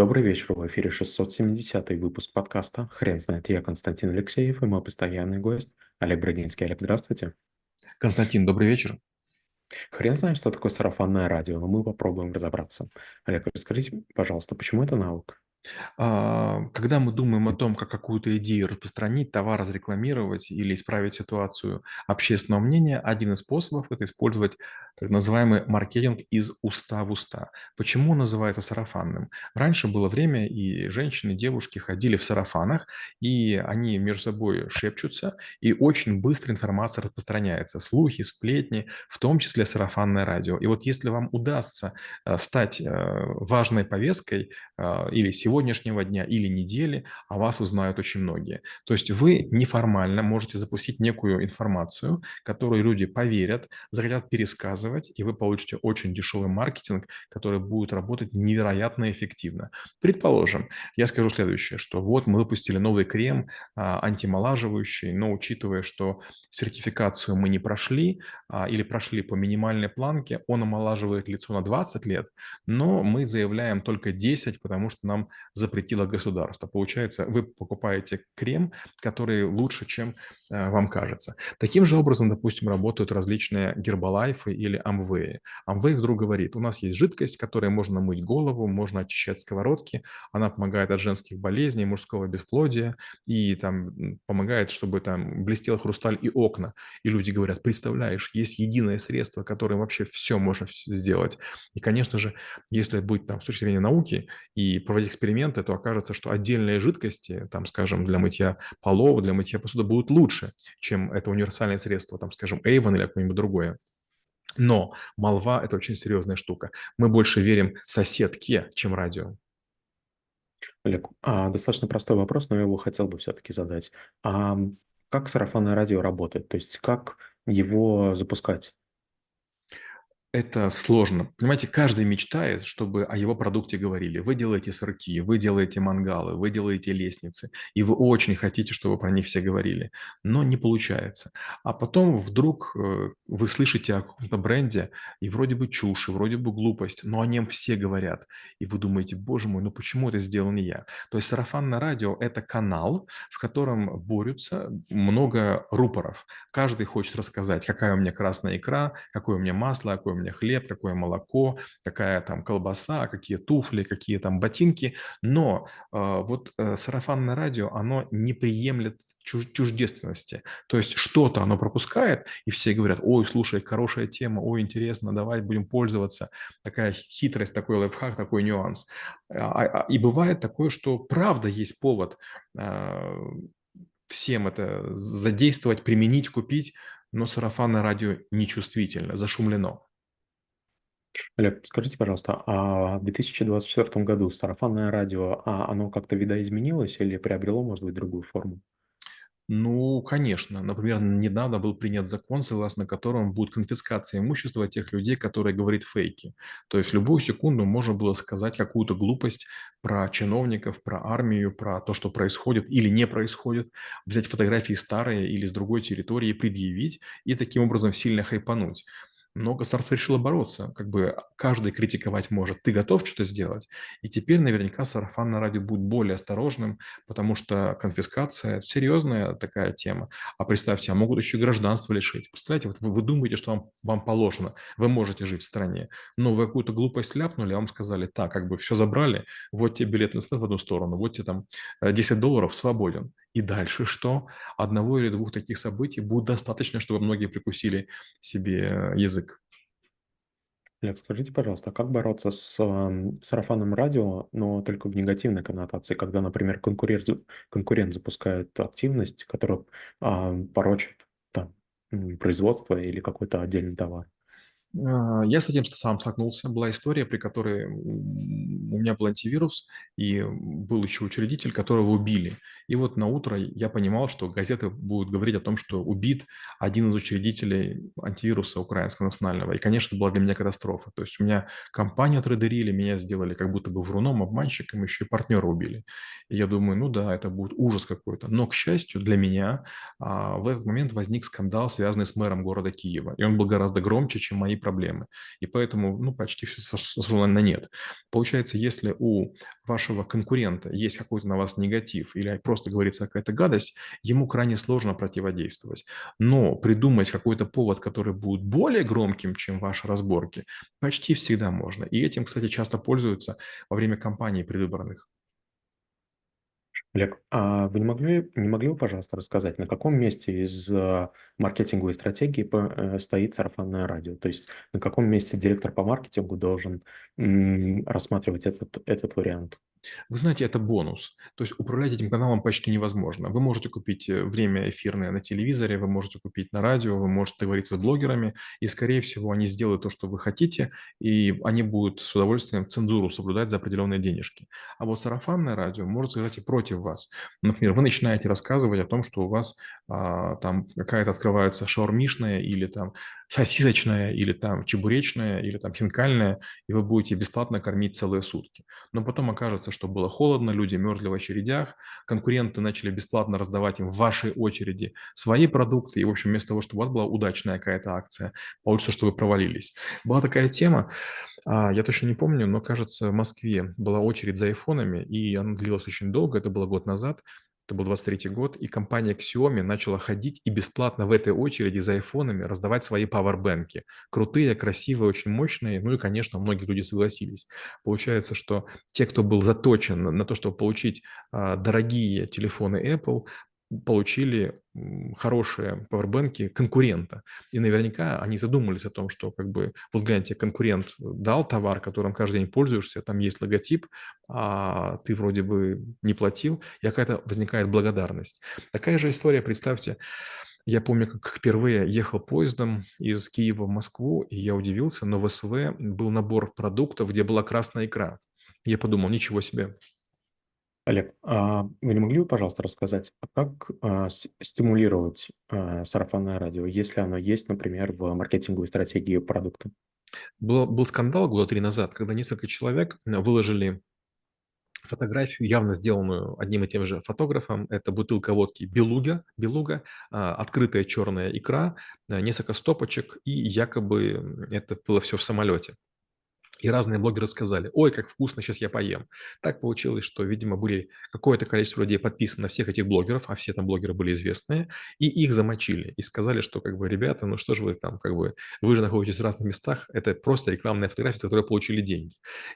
Добрый вечер, в эфире 670 выпуск подкаста «Хрен знает». Я Константин Алексеев и мой постоянный гость Олег Брагинский. Олег, здравствуйте. Константин, добрый вечер. Хрен знает, что такое сарафанное радио, но мы попробуем разобраться. Олег, расскажите, пожалуйста, почему это наука? А, когда мы думаем о том, как какую-то идею распространить, товар разрекламировать или исправить ситуацию общественного мнения, один из способов– это использовать так называемый маркетинг из уста в уста. Почему он называется сарафанным? Раньше было время, и женщины, девушки ходили в сарафанах, и они между собой шепчутся, и очень быстро информация распространяется. Слухи, сплетни, в том числе сарафанное радио. И вот если вам удастся э, стать э, важной повесткой э, или сегодня сегодняшнего дня или недели о вас узнают очень многие. То есть вы неформально можете запустить некую информацию, которую люди поверят, захотят пересказывать, и вы получите очень дешевый маркетинг, который будет работать невероятно эффективно. Предположим, я скажу следующее, что вот мы выпустили новый крем а, антимолаживающий, но учитывая, что сертификацию мы не прошли а, или прошли по минимальной планке, он омолаживает лицо на 20 лет, но мы заявляем только 10, потому что нам запретило государство. Получается, вы покупаете крем, который лучше, чем э, вам кажется. Таким же образом, допустим, работают различные гербалайфы или амвеи. Амвей вдруг говорит, у нас есть жидкость, которой можно мыть голову, можно очищать сковородки, она помогает от женских болезней, мужского бесплодия и там помогает, чтобы там блестел хрусталь и окна. И люди говорят, представляешь, есть единое средство, которое вообще все можно сделать. И, конечно же, если быть там с точки зрения науки и проводить эксперименты, эксперименты, то окажется, что отдельные жидкости, там, скажем, для мытья полов, для мытья посуды будут лучше, чем это универсальное средство, там, скажем, Avon или какое-нибудь другое. Но молва – это очень серьезная штука. Мы больше верим соседке, чем радио. Олег, а, достаточно простой вопрос, но я его хотел бы все-таки задать. А как сарафанное радио работает? То есть как его запускать? Это сложно. Понимаете, каждый мечтает, чтобы о его продукте говорили. Вы делаете сырки, вы делаете мангалы, вы делаете лестницы, и вы очень хотите, чтобы про них все говорили, но не получается. А потом вдруг э, вы слышите о каком-то бренде, и вроде бы чушь, и вроде бы глупость, но о нем все говорят. И вы думаете, боже мой, ну почему это сделал не я? То есть сарафанное радио – это канал, в котором борются много рупоров. Каждый хочет рассказать, какая у меня красная икра, какое у меня масло, какое у меня хлеб, какое молоко, какая там колбаса, какие туфли, какие там ботинки. Но э, вот э, сарафанное радио, оно не приемлет чуждественности. То есть что-то оно пропускает, и все говорят, ой, слушай, хорошая тема, ой, интересно, давай будем пользоваться. Такая хитрость, такой лайфхак, такой нюанс. А, а, и бывает такое, что правда есть повод э, всем это задействовать, применить, купить, но сарафанное радио нечувствительно, зашумлено. Олег, скажите, пожалуйста, а в 2024 году сарафанное радио, а оно как-то видоизменилось или приобрело, может быть, другую форму? Ну, конечно. Например, недавно был принят закон, согласно которому будет конфискация имущества тех людей, которые говорят фейки. То есть в любую секунду можно было сказать какую-то глупость про чиновников, про армию, про то, что происходит или не происходит, взять фотографии старые или с другой территории, предъявить и таким образом сильно хайпануть но государство решило бороться. Как бы каждый критиковать может. Ты готов что-то сделать? И теперь наверняка сарафанное радио будет более осторожным, потому что конфискация – серьезная такая тема. А представьте, а могут еще и гражданство лишить. Представляете, вот вы, вы думаете, что вам, вам положено, вы можете жить в стране, но вы какую-то глупость ляпнули, а вам сказали, так, как бы все забрали, вот тебе билет на в одну сторону, вот тебе там 10 э, долларов, свободен. И дальше что? Одного или двух таких событий будет достаточно, чтобы многие прикусили себе язык. Олег, скажите, пожалуйста, а как бороться с ам, сарафанным радио, но только в негативной коннотации, когда, например, конкурент, конкурент запускает активность, которая а, порочит там, производство или какой-то отдельный товар? А, я с этим сам столкнулся. Была история, при которой у меня был антивирус, и был еще учредитель, которого убили. И вот на утро я понимал, что газеты будут говорить о том, что убит один из учредителей антивируса украинского национального. И, конечно, это была для меня катастрофа. То есть у меня компанию отредерили, меня сделали как будто бы вруном, обманщиком, еще и партнера убили. И я думаю, ну да, это будет ужас какой-то. Но, к счастью, для меня а, в этот момент возник скандал, связанный с мэром города Киева. И он был гораздо громче, чем мои проблемы. И поэтому, ну, почти все сошло на нет. Получается, если у вашего конкурента есть какой-то на вас негатив или просто говорится какая-то гадость, ему крайне сложно противодействовать. Но придумать какой-то повод, который будет более громким, чем ваши разборки, почти всегда можно. И этим, кстати, часто пользуются во время кампаний предвыборных. Олег, а вы не могли не могли бы, пожалуйста, рассказать, на каком месте из, а, маркетинговой стратегии п э, стоит сарафанное радио? То есть на каком месте директор по маркетингу должен, м, рассматривать этот этот вариант? Вы знаете, это бонус. То есть управлять этим каналом почти невозможно. Вы можете купить э, время эфирное на телевизоре, вы можете купить на радио, вы можете договориться с блогерами, и, скорее всего, они сделают то, что вы хотите, и они будут с удовольствием цензуру соблюдать за определенные денежки. А вот сарафанное радио может сыграть и против вас. Например, вы начинаете рассказывать о том, что у вас а, там какая-то открывается шаурмишная или там сосисочная, или там чебуречная, или там хинкальная, и вы будете бесплатно кормить целые сутки. Но потом окажется, что было холодно, люди мерзли в очередях, конкуренты начали бесплатно раздавать им в вашей очереди свои продукты, и, в общем, вместо того, чтобы у вас была удачная какая-то акция, получится, что вы провалились. Была такая тема, а, я точно не помню, но, кажется, в Москве была очередь за айфонами, и она длилась очень долго, это было год назад, это был 23 год, и компания Xiaomi начала ходить и бесплатно в этой очереди за айфонами раздавать свои пауэрбэнки. Крутые, красивые, очень мощные. Ну и, конечно, многие люди согласились. Получается, что те, кто был заточен на то, чтобы получить а, дорогие телефоны Apple, получили хорошие пауэрбэнки конкурента. И наверняка они задумались о том, что как бы, вот гляньте, конкурент дал товар, которым каждый день пользуешься, там есть логотип, а ты вроде бы не платил, и какая-то возникает благодарность. Такая же история, представьте, я помню, как впервые ехал поездом из Киева в Москву, и я удивился, но в СВ был набор продуктов, где была красная икра. Я подумал, ничего себе, Олег, а вы не могли бы, пожалуйста, рассказать, а как, а, стимулировать, сарафанное радио, если оно есть, например, в маркетинговой стратегии продукта? Был, был скандал года три назад, когда несколько человек э, выложили фотографию, явно сделанную одним и тем же фотографом. Это бутылка водки «Белуга», «Белуга», открытая черная икра, э, несколько стопочек, и якобы это было все в самолете. И разные блогеры сказали, ой, как вкусно, сейчас я поем. Так получилось, что, видимо, были какое-то количество людей подписано на всех этих блогеров, а все там блогеры были известные, и их замочили. И сказали, что, как бы, ребята, ну что же вы там, как бы, вы же находитесь в разных местах, это просто рекламная фотография, за которую получили деньги.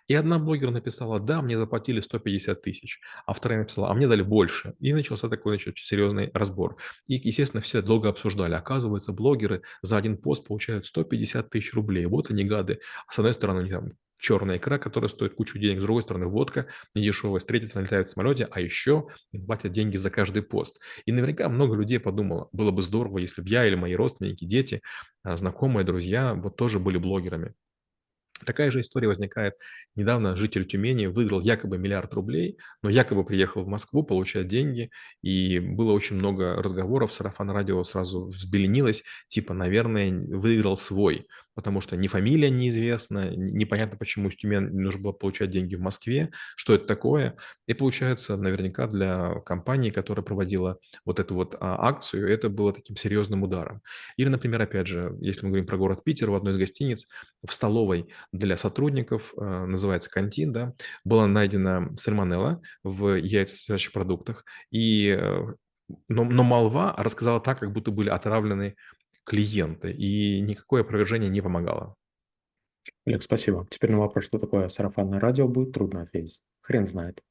И одна блогер написала, да, мне заплатили 150 тысяч, а вторая написала, а мне дали больше. И начался такой, значит, серьезный разбор. И, естественно, все долго обсуждали. Оказывается, блогеры за один пост получают 150 тысяч рублей. Вот они гады. С одной стороны, у них там черная икра, которая стоит кучу денег, с другой стороны водка недешевая, стороны летают в самолете, а еще платят деньги за каждый пост. И наверняка много людей подумало, было бы здорово, если бы я или мои родственники, дети, а, знакомые, друзья вот тоже были блогерами. Такая же история возникает. Недавно житель Тюмени выиграл якобы миллиард рублей, но якобы приехал в Москву получать деньги, и было очень много разговоров, сарафан радио сразу взбеленилось, типа, наверное, выиграл свой потому что ни фамилия неизвестна, непонятно, почему из Тюмени нужно было получать деньги в Москве, что это такое. И получается, наверняка для компании, которая проводила вот эту вот а, акцию, это было таким серьезным ударом. Или, например, опять же, если мы говорим про город Питер, в одной из гостиниц в столовой для сотрудников, а, называется «Кантин», да, была найдена сальмонелла в яйцесодержащих продуктах, и э, но, но молва рассказала так, как будто были отравлены клиенты, и никакое опровержение не помогало. Олег, спасибо. Теперь на вопрос, что такое сарафанное радио, будет трудно ответить. Хрен знает.